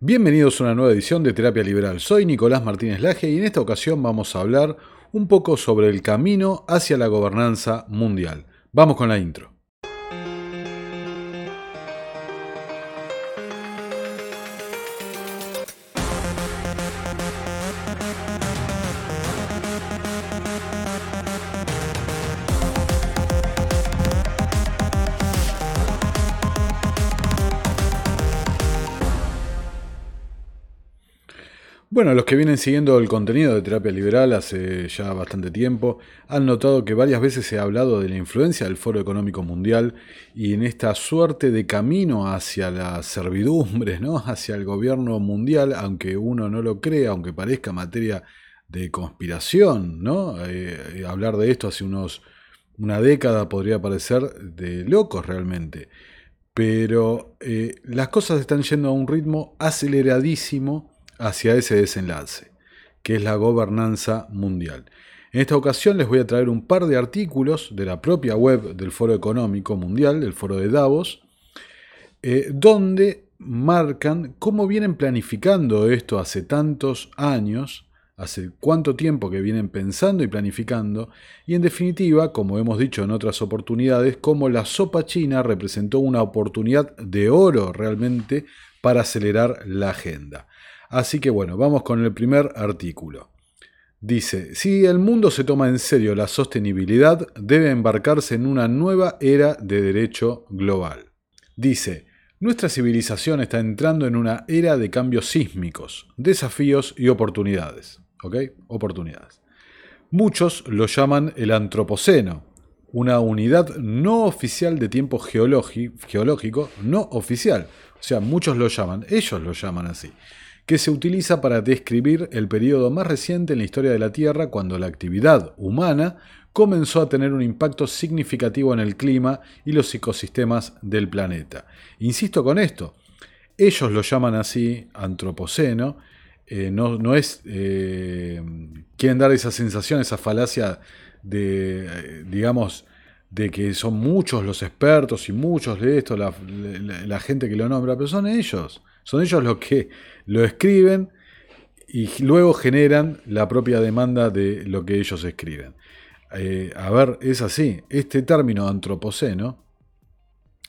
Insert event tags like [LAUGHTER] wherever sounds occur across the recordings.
Bienvenidos a una nueva edición de Terapia Liberal. Soy Nicolás Martínez Laje y en esta ocasión vamos a hablar un poco sobre el camino hacia la gobernanza mundial. Vamos con la intro. Bueno, los que vienen siguiendo el contenido de terapia liberal hace ya bastante tiempo han notado que varias veces se ha hablado de la influencia del Foro Económico Mundial y en esta suerte de camino hacia la servidumbre, ¿no? [LAUGHS] hacia el gobierno mundial, aunque uno no lo crea, aunque parezca materia de conspiración, ¿no? Eh, hablar de esto hace unos una década podría parecer de locos realmente. Pero eh, las cosas están yendo a un ritmo aceleradísimo hacia ese desenlace, que es la gobernanza mundial. En esta ocasión les voy a traer un par de artículos de la propia web del Foro Económico Mundial, del Foro de Davos, eh, donde marcan cómo vienen planificando esto hace tantos años, hace cuánto tiempo que vienen pensando y planificando, y en definitiva, como hemos dicho en otras oportunidades, cómo la sopa china representó una oportunidad de oro realmente para acelerar la agenda. Así que bueno, vamos con el primer artículo. Dice, si el mundo se toma en serio la sostenibilidad, debe embarcarse en una nueva era de derecho global. Dice, nuestra civilización está entrando en una era de cambios sísmicos, desafíos y oportunidades. ¿Ok? Oportunidades. Muchos lo llaman el antropoceno, una unidad no oficial de tiempo geológico, no oficial. O sea, muchos lo llaman, ellos lo llaman así que se utiliza para describir el periodo más reciente en la historia de la Tierra cuando la actividad humana comenzó a tener un impacto significativo en el clima y los ecosistemas del planeta. Insisto con esto, ellos lo llaman así antropoceno, eh, no, es, eh, quieren dar esa sensación, esa falacia de, eh, digamos, de que son muchos los expertos y muchos de esto, la gente que lo nombra, pero son ellos. Son ellos los que lo escriben y luego generan la propia demanda de lo que ellos escriben. Eh, a ver, es así. Este término antropoceno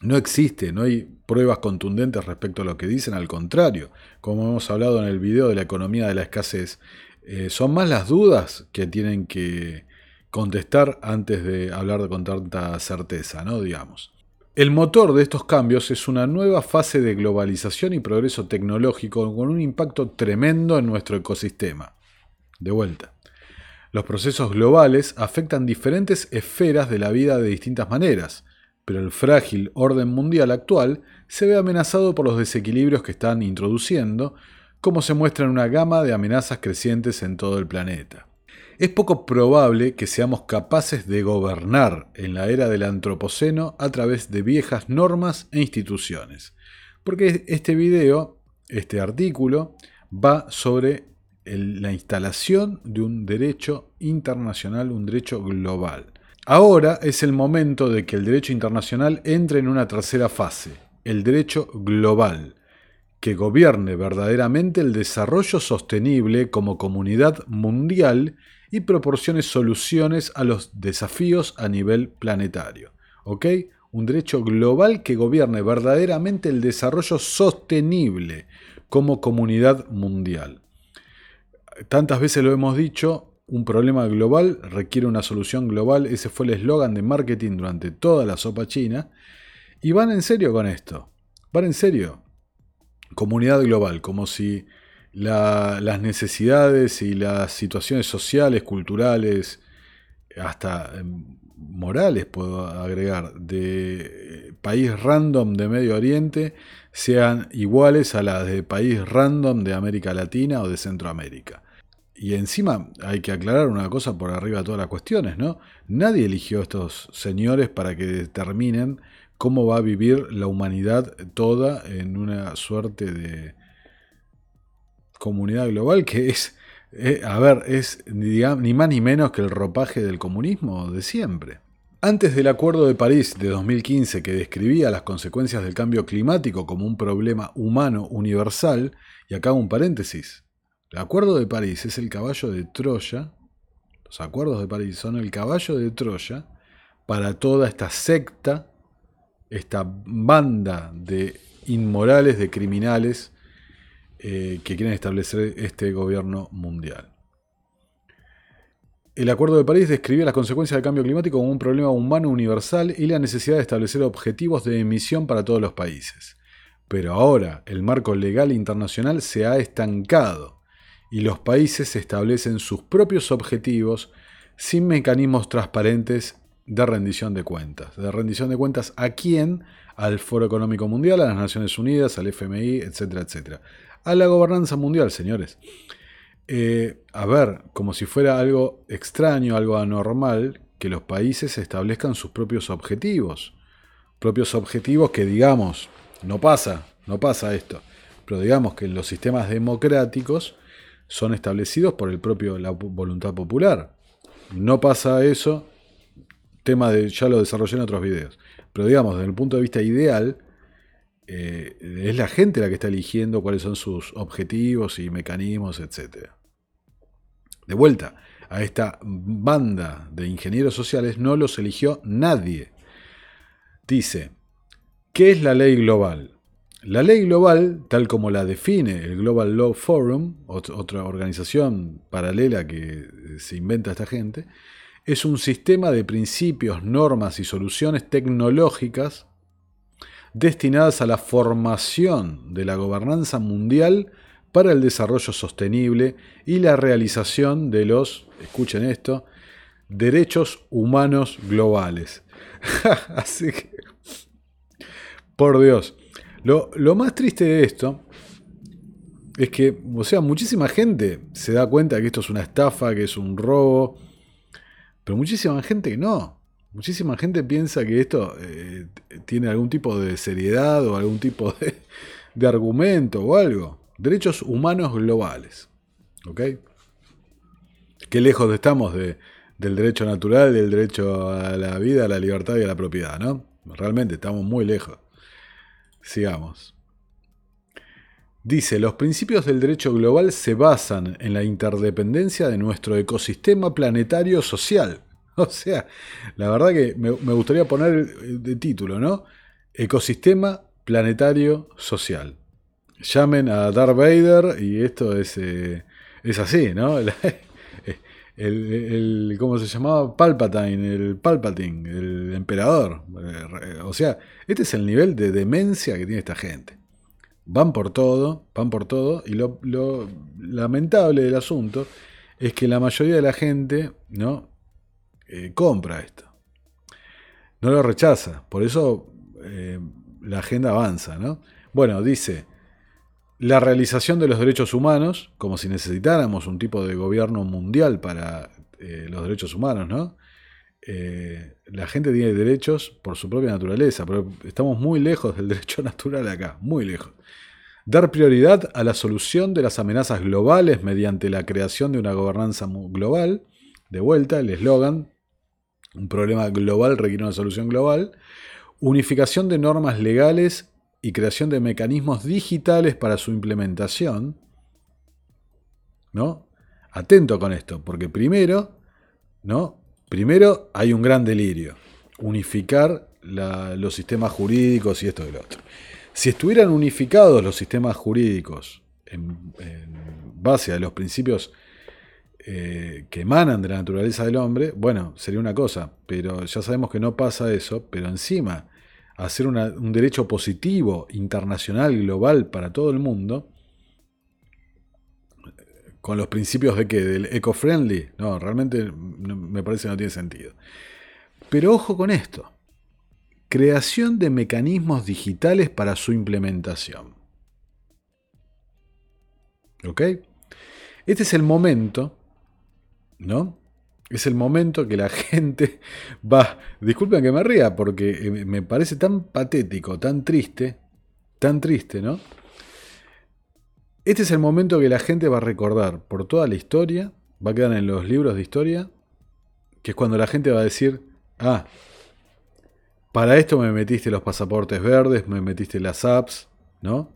no existe, no hay pruebas contundentes respecto a lo que dicen, al contrario, como hemos hablado en el video de la economía de la escasez, eh, son más las dudas que tienen que contestar antes de hablar con tanta certeza, ¿no? Digamos. El motor de estos cambios es una nueva fase de globalización y progreso tecnológico con un impacto tremendo en nuestro ecosistema. De vuelta. Los procesos globales afectan diferentes esferas de la vida de distintas maneras, pero el frágil orden mundial actual se ve amenazado por los desequilibrios que están introduciendo, como se muestra en una gama de amenazas crecientes en todo el planeta es poco probable que seamos capaces de gobernar en la era del Antropoceno a través de viejas normas e instituciones. Porque este video, este artículo, va sobre la instalación de un derecho internacional, un derecho global. Ahora es el momento de que el derecho internacional entre en una tercera fase, el derecho global, que gobierne verdaderamente el desarrollo sostenible como comunidad mundial y proporcione soluciones a los desafíos a nivel planetario. ¿Ok? Un derecho global que gobierne verdaderamente el desarrollo sostenible como comunidad mundial. Tantas veces lo hemos dicho, un problema global requiere una solución global. Ese fue el eslogan de marketing durante toda la sopa china. Y van en serio con esto. Van en serio. Comunidad global, como si las necesidades y las situaciones sociales, culturales, hasta em, morales, puedo agregar, de país random de Medio Oriente sean iguales a las de país random de América Latina o de Centroamérica. Y encima hay que aclarar una cosa por arriba de todas las cuestiones, ¿no? Nadie eligió a estos señores para que determinen cómo va a vivir la humanidad toda en una suerte de, comunidad global que es, eh, a ver, es ni más ni menos que el ropaje del comunismo de siempre. Antes del Acuerdo de París de 2015 que describía las consecuencias del cambio climático como un problema humano universal, y acá un paréntesis, el Acuerdo de París es el caballo de Troya, los acuerdos de París son el caballo de Troya para toda esta secta, esta banda de inmorales, de criminales eh, que quieren establecer este gobierno mundial. El Acuerdo de París describía las consecuencias del cambio climático como un problema humano universal y la necesidad de establecer objetivos de emisión para todos los países. Pero ahora el marco legal internacional se ha estancado y los países establecen sus propios objetivos sin mecanismos transparentes de rendición de cuentas. ¿De rendición de cuentas a quién? Al Foro Económico Mundial, a las Naciones Unidas, al FMI, etcétera, etcétera. A la gobernanza mundial, señores. Eh, a ver, como si fuera algo extraño, algo anormal, que los países establezcan sus propios objetivos. Propios objetivos que digamos, no pasa, no pasa esto. Pero digamos que los sistemas democráticos son establecidos por el propio la voluntad popular. No pasa eso, tema de ya lo desarrollé en otros videos. Pero digamos, desde el punto de vista ideal, eh, es la gente la que está eligiendo cuáles son sus objetivos y mecanismos, etc. De vuelta, a esta banda de ingenieros sociales no los eligió nadie. Dice, ¿qué es la ley global? La ley global, tal como la define el Global Law Forum, otra organización paralela que se inventa esta gente, es un sistema de principios, normas y soluciones tecnológicas destinadas a la formación de la gobernanza mundial para el desarrollo sostenible y la realización de los, escuchen esto, derechos humanos globales. [LAUGHS] Así que, por Dios, lo, lo, más triste de esto es que, o sea, muchísima gente se da cuenta que esto es una estafa, que es un robo, pero muchísima gente no. Muchísima gente piensa que esto eh, tiene algún tipo de seriedad o algún tipo [LAUGHS] de, argumento o algo. Derechos humanos globales. ¿Ok? Qué lejos estamos de, del derecho natural, del derecho a la vida, a la libertad y a la propiedad, ¿no? Realmente estamos muy lejos. Sigamos. Dice, los principios del derecho global se basan en la interdependencia de nuestro ecosistema planetario social [LAUGHS] O sea, la verdad que me, gustaría poner de título, ¿no? Ecosistema planetario social. Llamen a Darth Vader y esto es, eh, es así, ¿no? El, [LAUGHS] ¿Cómo se llamaba? Palpatine, el Palpatine, el emperador. O sea, este es el nivel de demencia que tiene esta gente. Van por todo, van por todo, y lo, lamentable del asunto es que la mayoría de la gente, ¿no? Eh, compra esto. No lo rechaza. Por eso eh, la agenda avanza. ¿no? Bueno, dice, la realización de los derechos humanos, como si necesitáramos un tipo de gobierno mundial para eh, los derechos humanos, ¿no? La gente tiene derechos por su propia naturaleza, pero estamos muy lejos del [LAUGHS] derecho natural acá, muy lejos. Dar prioridad a la solución de las amenazas globales mediante la creación de una gobernanza global. De vuelta, el eslogan un problema global requiere una solución global. Unificación de normas legales y creación de mecanismos digitales para su implementación. ¿No? Atento con esto, porque primero, ¿no? Primero hay un gran delirio. Unificar los sistemas jurídicos y esto y lo otro. Si estuvieran unificados los sistemas jurídicos en, base a los principios eh, que emanan de la naturaleza del hombre, bueno, sería una cosa, pero ya sabemos que no pasa eso, pero encima hacer un derecho positivo, internacional, global para todo el mundo, con los principios de qué, del eco-friendly, no, realmente me parece que no tiene sentido. Pero ojo con esto, creación de mecanismos digitales para su implementación. ¿Ok? Este es el momento ¿no? Es el momento que la [LAUGHS] gente va. Disculpen que me ría, porque eh, me parece tan patético, tan triste, tan triste, ¿no? Este es el momento que la gente va a recordar por toda la historia, va a quedar en los libros de historia, que es cuando la gente va a decir, ah, para esto me metiste los pasaportes verdes, me metiste las apps, ¿no?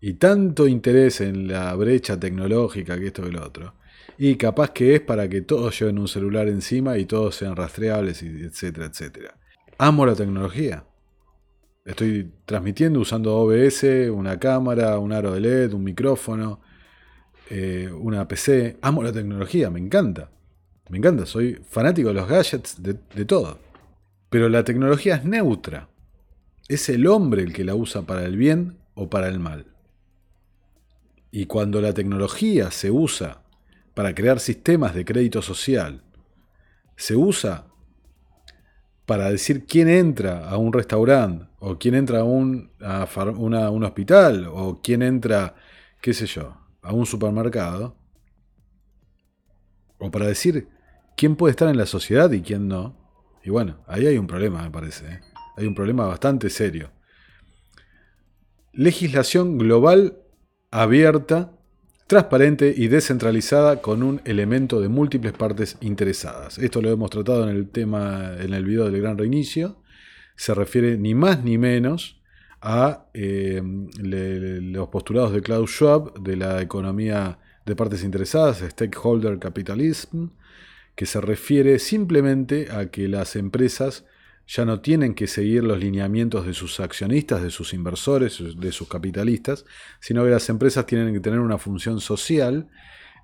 Y tanto interés en la brecha tecnológica que esto y lo otro. Y capaz que es para que todos lleven un celular encima y todos sean rastreables, etcétera, etcétera. Amo la tecnología. Estoy transmitiendo usando OBS, una cámara, un aro de LED, un micrófono, eh, una PC. Amo la tecnología, me encanta. Me encanta, soy fanático de los gadgets, de, de todo. Pero la tecnología es neutra. Es el hombre el que la usa para el bien o para el mal. Y cuando la tecnología se usa para crear sistemas de crédito social, se usa para decir quién entra a un restaurante, o quién entra a un, a un hospital, o quién entra, qué sé yo, a un supermercado, o para decir quién puede estar en la sociedad y quién no. Y bueno, ahí hay un problema, me parece. ¿eh? Hay un problema bastante serio. Legislación global abierta, transparente y descentralizada con un elemento de múltiples partes interesadas. Esto lo hemos tratado en el tema, en el video del gran reinicio. Se refiere ni más ni menos a eh, los postulados de Klaus Schwab de la economía de partes interesadas, stakeholder capitalism, que se refiere simplemente a que las empresas ya no tienen que seguir los lineamientos de sus accionistas, de sus inversores, de sus capitalistas, sino que las empresas tienen que tener una función social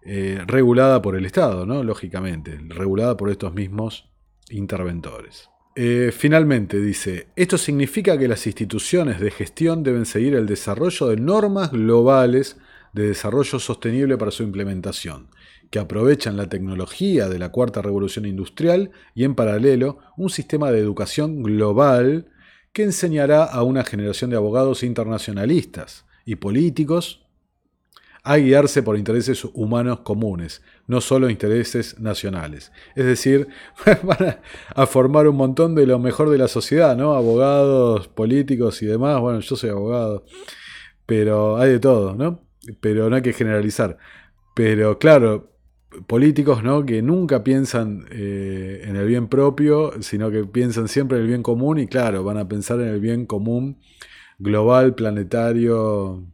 eh, regulada por el Estado, ¿no? lógicamente, regulada por estos mismos interventores. Eh, finalmente dice, esto significa que las instituciones de gestión deben seguir el desarrollo de normas globales de desarrollo sostenible para su implementación que aprovechan la tecnología de la cuarta revolución industrial y en paralelo un sistema de educación global que enseñará a una generación de abogados internacionalistas y políticos a guiarse por intereses humanos comunes, no solo intereses nacionales. Es decir, [LAUGHS] van a, formar un montón de lo mejor de la sociedad, ¿no? Abogados, políticos y demás. Bueno, yo soy abogado, pero hay de todo, ¿no? Pero no hay que generalizar. Pero claro, políticos ¿no? que nunca piensan eh, en el bien propio, sino que piensan siempre en el bien común y claro, van a pensar en el bien común global, planetario,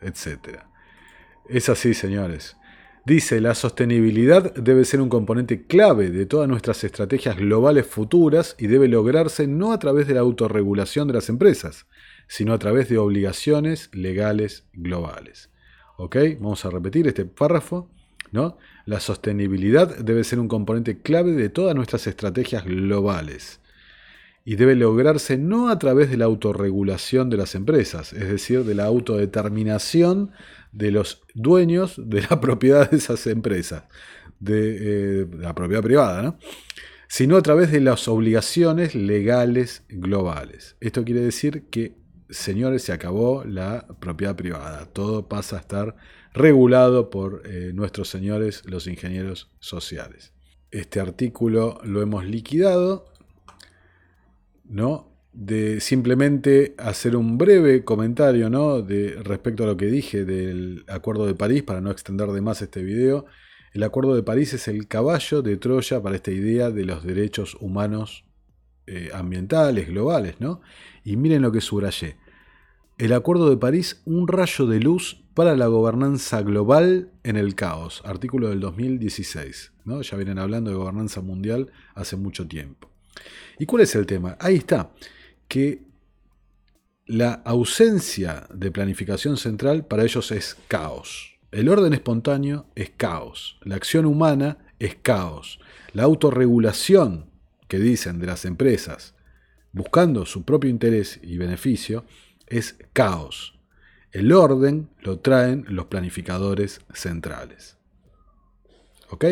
etc. Es así, señores. Dice, la sostenibilidad debe ser un componente clave de todas nuestras estrategias globales futuras y debe lograrse no a través de la autorregulación de las empresas, sino a través de obligaciones legales globales. ¿Ok? Vamos a repetir este párrafo. La sostenibilidad debe ser un componente clave de todas nuestras estrategias globales y debe lograrse no a través de la autorregulación de las empresas, es decir, de la autodeterminación de los dueños de la [LAUGHS] propiedad de esas empresas, de, eh, la propiedad privada, sino a través de las obligaciones legales globales. Esto quiere decir que, señores, se acabó la propiedad privada, todo pasa a estar regulado por eh, nuestros señores los ingenieros sociales. Este artículo lo hemos liquidado, ¿no? De simplemente hacer un breve comentario, ¿no? De, respecto a lo que dije del Acuerdo de París, para no extender de más este video. El Acuerdo de París es el caballo de Troya para esta idea de los derechos humanos eh, ambientales, globales, ¿no? Y miren lo que subrayé. El Acuerdo de París, un rayo de luz para la gobernanza global en el caos, artículo del 2016. ¿no? Ya vienen hablando de gobernanza mundial hace mucho tiempo. ¿Y cuál es el tema? Ahí está, que la ausencia de planificación central para ellos es caos. El orden espontáneo es caos. La acción humana es caos. La autorregulación que dicen de las empresas, buscando su propio interés y beneficio, es caos. El orden lo traen los planificadores centrales. ¿Ok?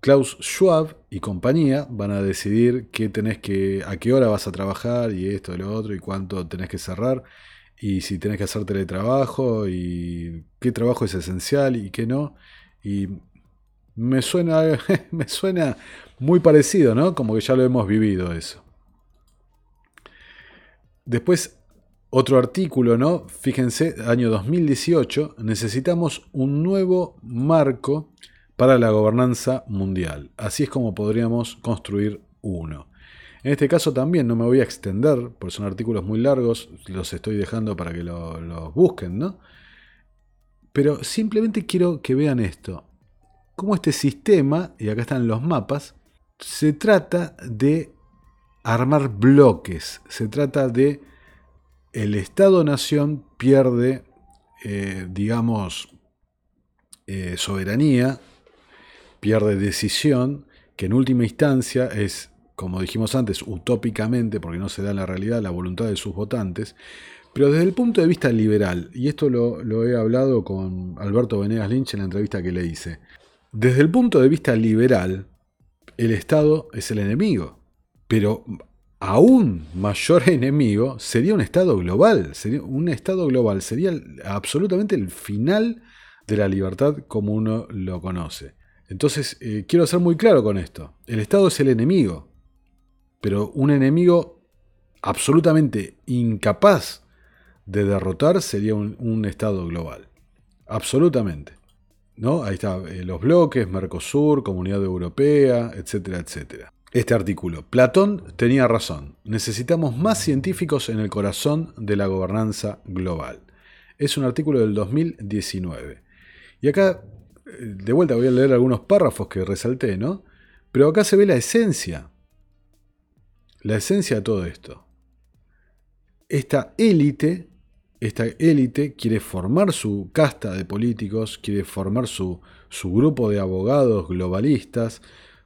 Klaus Schwab y compañía van a decidir qué tenés que, a qué hora vas a trabajar y esto y lo otro y cuánto tenés que cerrar y si tenés que hacer teletrabajo y qué trabajo es esencial y qué no. Y me suena, [LAUGHS] me suena muy parecido, ¿no? Como que ya lo hemos vivido eso. Después otro artículo, ¿no? Fíjense, año 2018, necesitamos un nuevo marco para la gobernanza mundial. Así es como podríamos construir uno. En este caso también no me voy a extender, porque son artículos muy largos, los estoy dejando para que los busquen, ¿no? Pero simplemente quiero que vean esto. Cómo este sistema, y acá están los mapas, se trata de armar bloques. Se trata de el Estado-Nación pierde, eh, digamos, eh, soberanía, pierde decisión, que en última instancia es, como dijimos antes, utópicamente, porque no se da en la realidad la voluntad de sus votantes, pero desde el punto de vista liberal, y esto lo, lo he hablado con Alberto Venegas Lynch en la entrevista que le hice, desde el punto de vista liberal, el Estado es el enemigo, pero aún mayor [LAUGHS] enemigo sería un Estado global, sería un Estado global sería absolutamente el final de la libertad como uno lo conoce. Entonces, eh, quiero ser muy claro con esto. El Estado es el enemigo, pero un enemigo absolutamente incapaz de derrotar sería un, Estado global. Absolutamente. ¿No? Ahí está, eh, los bloques, Mercosur, Comunidad Europea, etcétera, etcétera. Este artículo. Platón tenía razón. Necesitamos más científicos en el corazón de la gobernanza global. Es un artículo del 2019. Y acá de vuelta voy a leer algunos párrafos que resalté, ¿no? Pero acá se ve la esencia. La esencia de todo esto. Esta élite, esta élite quiere formar su casta de políticos, quiere formar su, su grupo de abogados globalistas,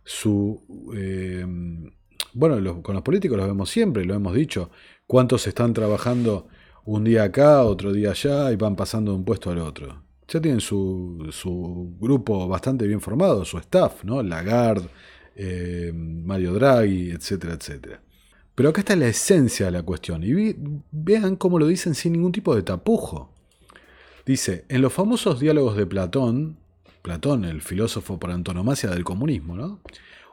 su... Eh, bueno, con los políticos lo vemos siempre, lo hemos dicho. ¿Cuántos están trabajando un día acá, otro día allá y van pasando de un puesto al otro? ya tienen su, grupo bastante bien formado, su staff, ¿no? Lagarde, eh, Mario Draghi, etcétera, etcétera. Pero acá está la esencia de la cuestión. Y vean cómo lo dicen sin ningún tipo de tapujo. Dice, en los famosos diálogos de Platón, Platón, el filósofo por antonomasia del comunismo, ¿no?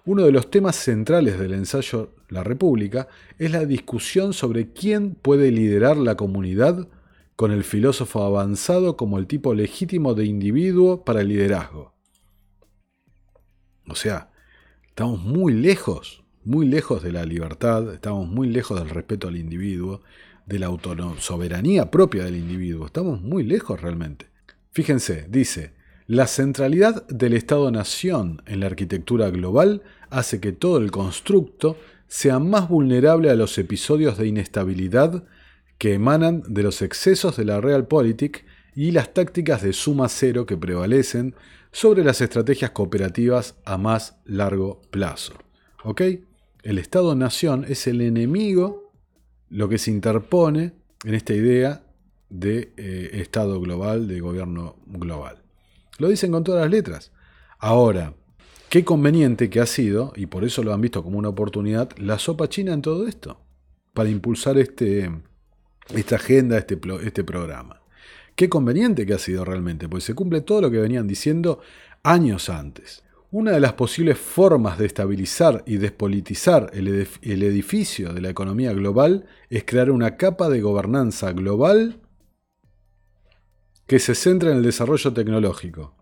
Uno de los temas centrales del ensayo La República es la discusión sobre quién puede liderar la comunidad con el filósofo avanzado como el tipo legítimo de individuo para el liderazgo. O sea, estamos muy lejos, muy lejos de la libertad, estamos muy lejos del respeto al individuo, de la soberanía propia del individuo, estamos muy lejos realmente. Fíjense, dice, la centralidad del Estado-Nación en la arquitectura global hace que todo el constructo sea más vulnerable a los episodios de inestabilidad que emanan de los excesos de la realpolitik y las tácticas de suma cero que prevalecen sobre las estrategias cooperativas a más largo plazo. ¿Ok? El Estado-Nación es el enemigo, lo que se interpone en esta idea de eh, Estado global, de gobierno global. Lo dicen con todas las letras. Ahora, qué conveniente que ha sido, y por eso lo han visto como una oportunidad, la sopa china en todo esto, para impulsar este, esta agenda, este, este programa. Qué conveniente que ha sido realmente, pues se cumple todo lo que venían diciendo años antes. Una de las posibles formas de estabilizar y despolitizar el edificio de la economía global es crear una capa de gobernanza global que se centra en el desarrollo tecnológico.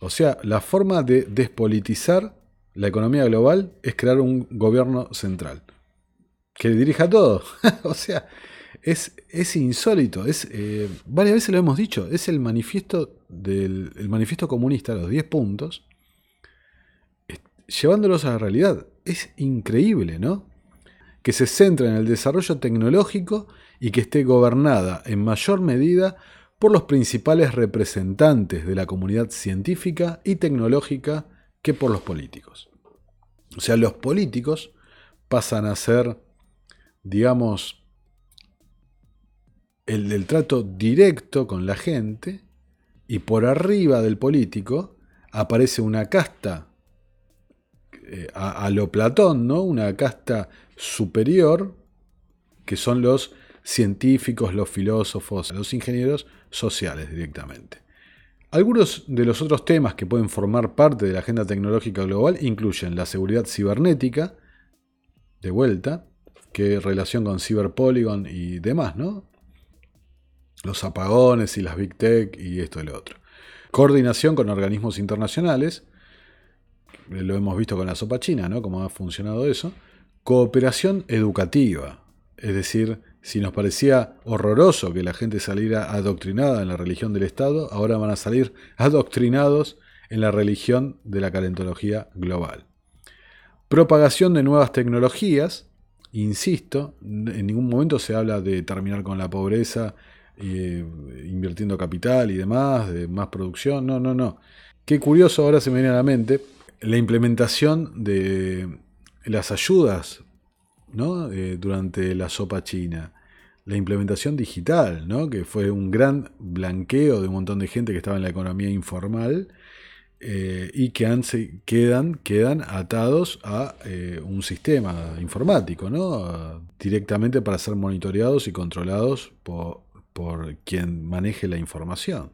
O sea, la forma de despolitizar la economía global es crear un gobierno central que dirija todo. [LAUGHS] o sea, es, insólito, es, eh, varias veces lo hemos dicho, es el manifiesto, del, el manifiesto comunista, los 10 puntos, llevándolos a la realidad. Es increíble, ¿no? Que se centre en el desarrollo tecnológico y que esté gobernada en mayor medida por los principales representantes de la comunidad científica y tecnológica que por los políticos. O sea, los políticos pasan a ser, digamos, el del trato directo con la gente y por arriba del político aparece una casta eh, a, lo Platón. Una casta superior que son los científicos, los filósofos, los ingenieros sociales directamente. Algunos de los otros temas que pueden formar parte de la agenda tecnológica global incluyen la seguridad cibernética, de vuelta, que relación con Cyberpolygon y demás, ¿no? los apagones y las Big Tech y esto y lo otro. Coordinación con organismos internacionales, lo hemos visto con la sopa china, ¿no? Cómo ha funcionado eso. cooperación educativa, es decir, si nos parecía horroroso que la gente saliera adoctrinada en la religión del Estado, ahora van a salir adoctrinados en la religión de la calentología global. Propagación de nuevas tecnologías, insisto, en ningún momento se habla de terminar con la pobreza, eh, invirtiendo capital y demás, de más producción, no, no, no. Qué curioso ahora se me viene a la mente la implementación de las ayudas Eh, durante la sopa china. La implementación digital, que fue un gran blanqueo de un montón de gente que estaba en la economía informal eh, y que quedan, quedan atados a eh, un sistema informático, directamente para ser monitoreados y controlados por, por quien maneje la información.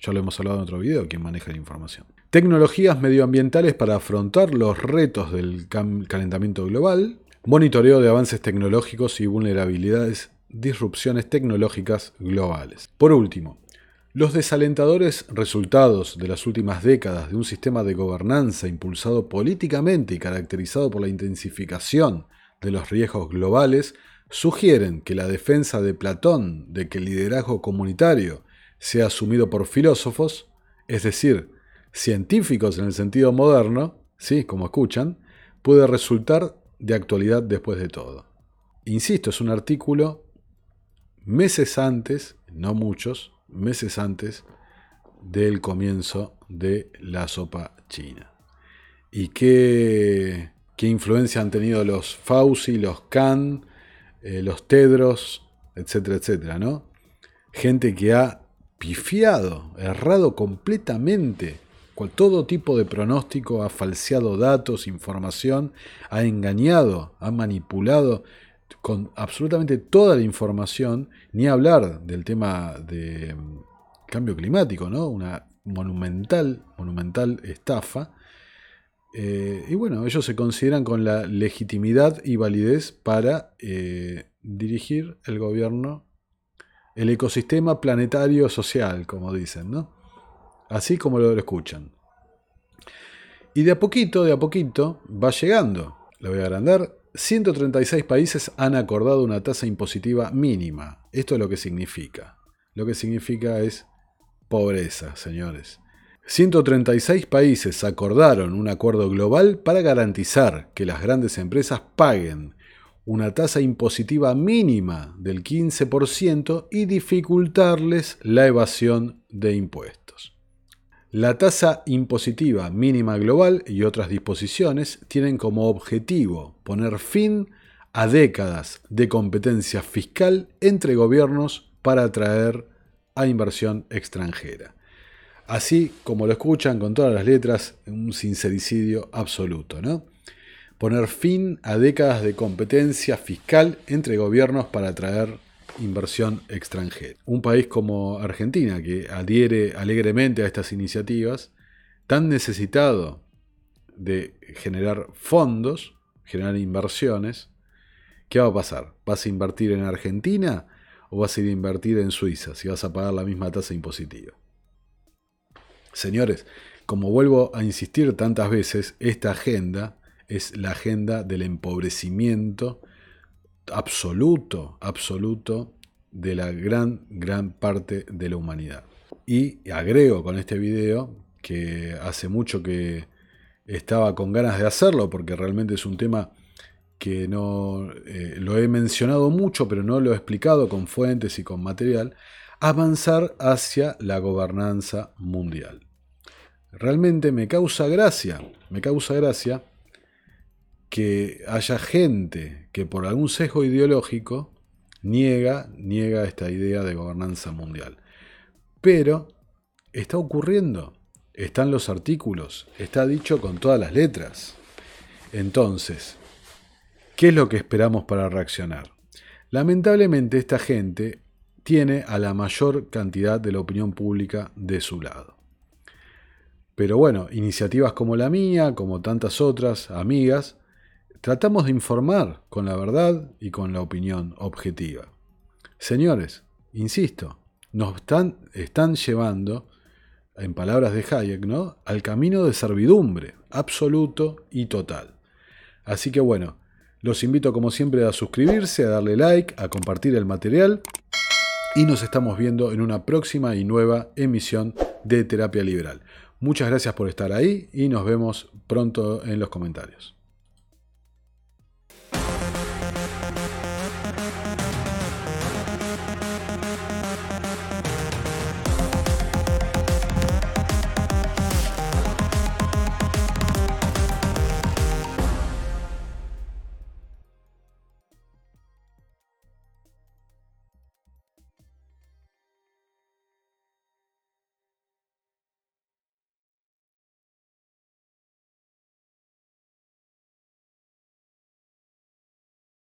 Ya lo hemos hablado en otro video, quien maneja la información. Tecnologías medioambientales para afrontar los retos del calentamiento global, monitoreo de avances tecnológicos y vulnerabilidades, disrupciones tecnológicas globales. Por último, los desalentadores resultados de las últimas décadas de un sistema de gobernanza impulsado políticamente y caracterizado por la intensificación de los riesgos globales sugieren que la defensa de Platón de que el liderazgo comunitario sea asumido por filósofos, es decir, científicos en el sentido moderno, ¿sí? como escuchan, puede resultar de actualidad después de todo. Insisto, es un artículo meses antes, no muchos, meses antes del comienzo de la sopa china. ¿Y qué, qué influencia han tenido los Fauci, los Khan, eh, los Tedros, etcétera, etcétera, ¿no? Gente que ha pifiado, errado completamente todo tipo de pronóstico, ha falseado datos, información, ha engañado, ha manipulado con absolutamente toda la información, ni hablar del tema de mm, cambio climático, ¿no? Una monumental, monumental estafa. Eh, y bueno, ellos se consideran con la legitimidad y validez para eh, dirigir el gobierno, el ecosistema planetario social, como dicen, ¿no? Así como lo escuchan. Y de a poquito, de a poquito, va llegando. Lo voy a agrandar. 136 países han acordado una tasa impositiva mínima. Esto es lo que significa. Lo que significa es pobreza, señores. 136 países acordaron un acuerdo global para garantizar que las grandes empresas paguen una tasa impositiva mínima del 15% y dificultarles la evasión de impuestos. La tasa impositiva mínima global y otras disposiciones tienen como objetivo poner fin a décadas de competencia fiscal entre gobiernos para atraer a inversión extranjera. Así como lo escuchan con todas las letras, un sincericidio absoluto, ¿no? Poner fin a décadas de competencia fiscal entre gobiernos para atraer inversión extranjera. Un país como Argentina, que adhiere alegremente a estas iniciativas, tan necesitado de generar fondos, generar inversiones, ¿qué va a pasar? ¿Vas a invertir en Argentina o vas a ir a invertir en Suiza si vas a pagar la misma tasa impositiva? Señores, como vuelvo a insistir tantas veces, esta agenda es la agenda del empobrecimiento absoluto, absoluto de la gran, gran parte de la humanidad. Y agrego con este video que hace mucho que estaba con ganas de hacerlo porque realmente es un tema que no eh, lo he mencionado mucho pero no lo he explicado con fuentes y con material, avanzar hacia la gobernanza mundial. Realmente me causa gracia, me causa gracia que haya gente que por algún sesgo ideológico niega, niega esta idea de gobernanza mundial. Pero está ocurriendo, están los artículos, está dicho con todas las letras. Entonces, ¿qué es lo que esperamos para reaccionar? Lamentablemente esta gente tiene a la mayor cantidad de la opinión pública de su lado. Pero bueno, iniciativas como la mía, como tantas otras amigas, tratamos de informar con la verdad y con la opinión objetiva. Señores, insisto, nos están, llevando, en palabras de Hayek, ¿no? al camino de servidumbre absoluto y total. Así que bueno, Los invito como siempre a suscribirse, a darle like, a compartir el material y nos estamos viendo en una próxima y nueva emisión de Terapia Liberal. Muchas gracias por estar ahí y nos vemos pronto en los comentarios.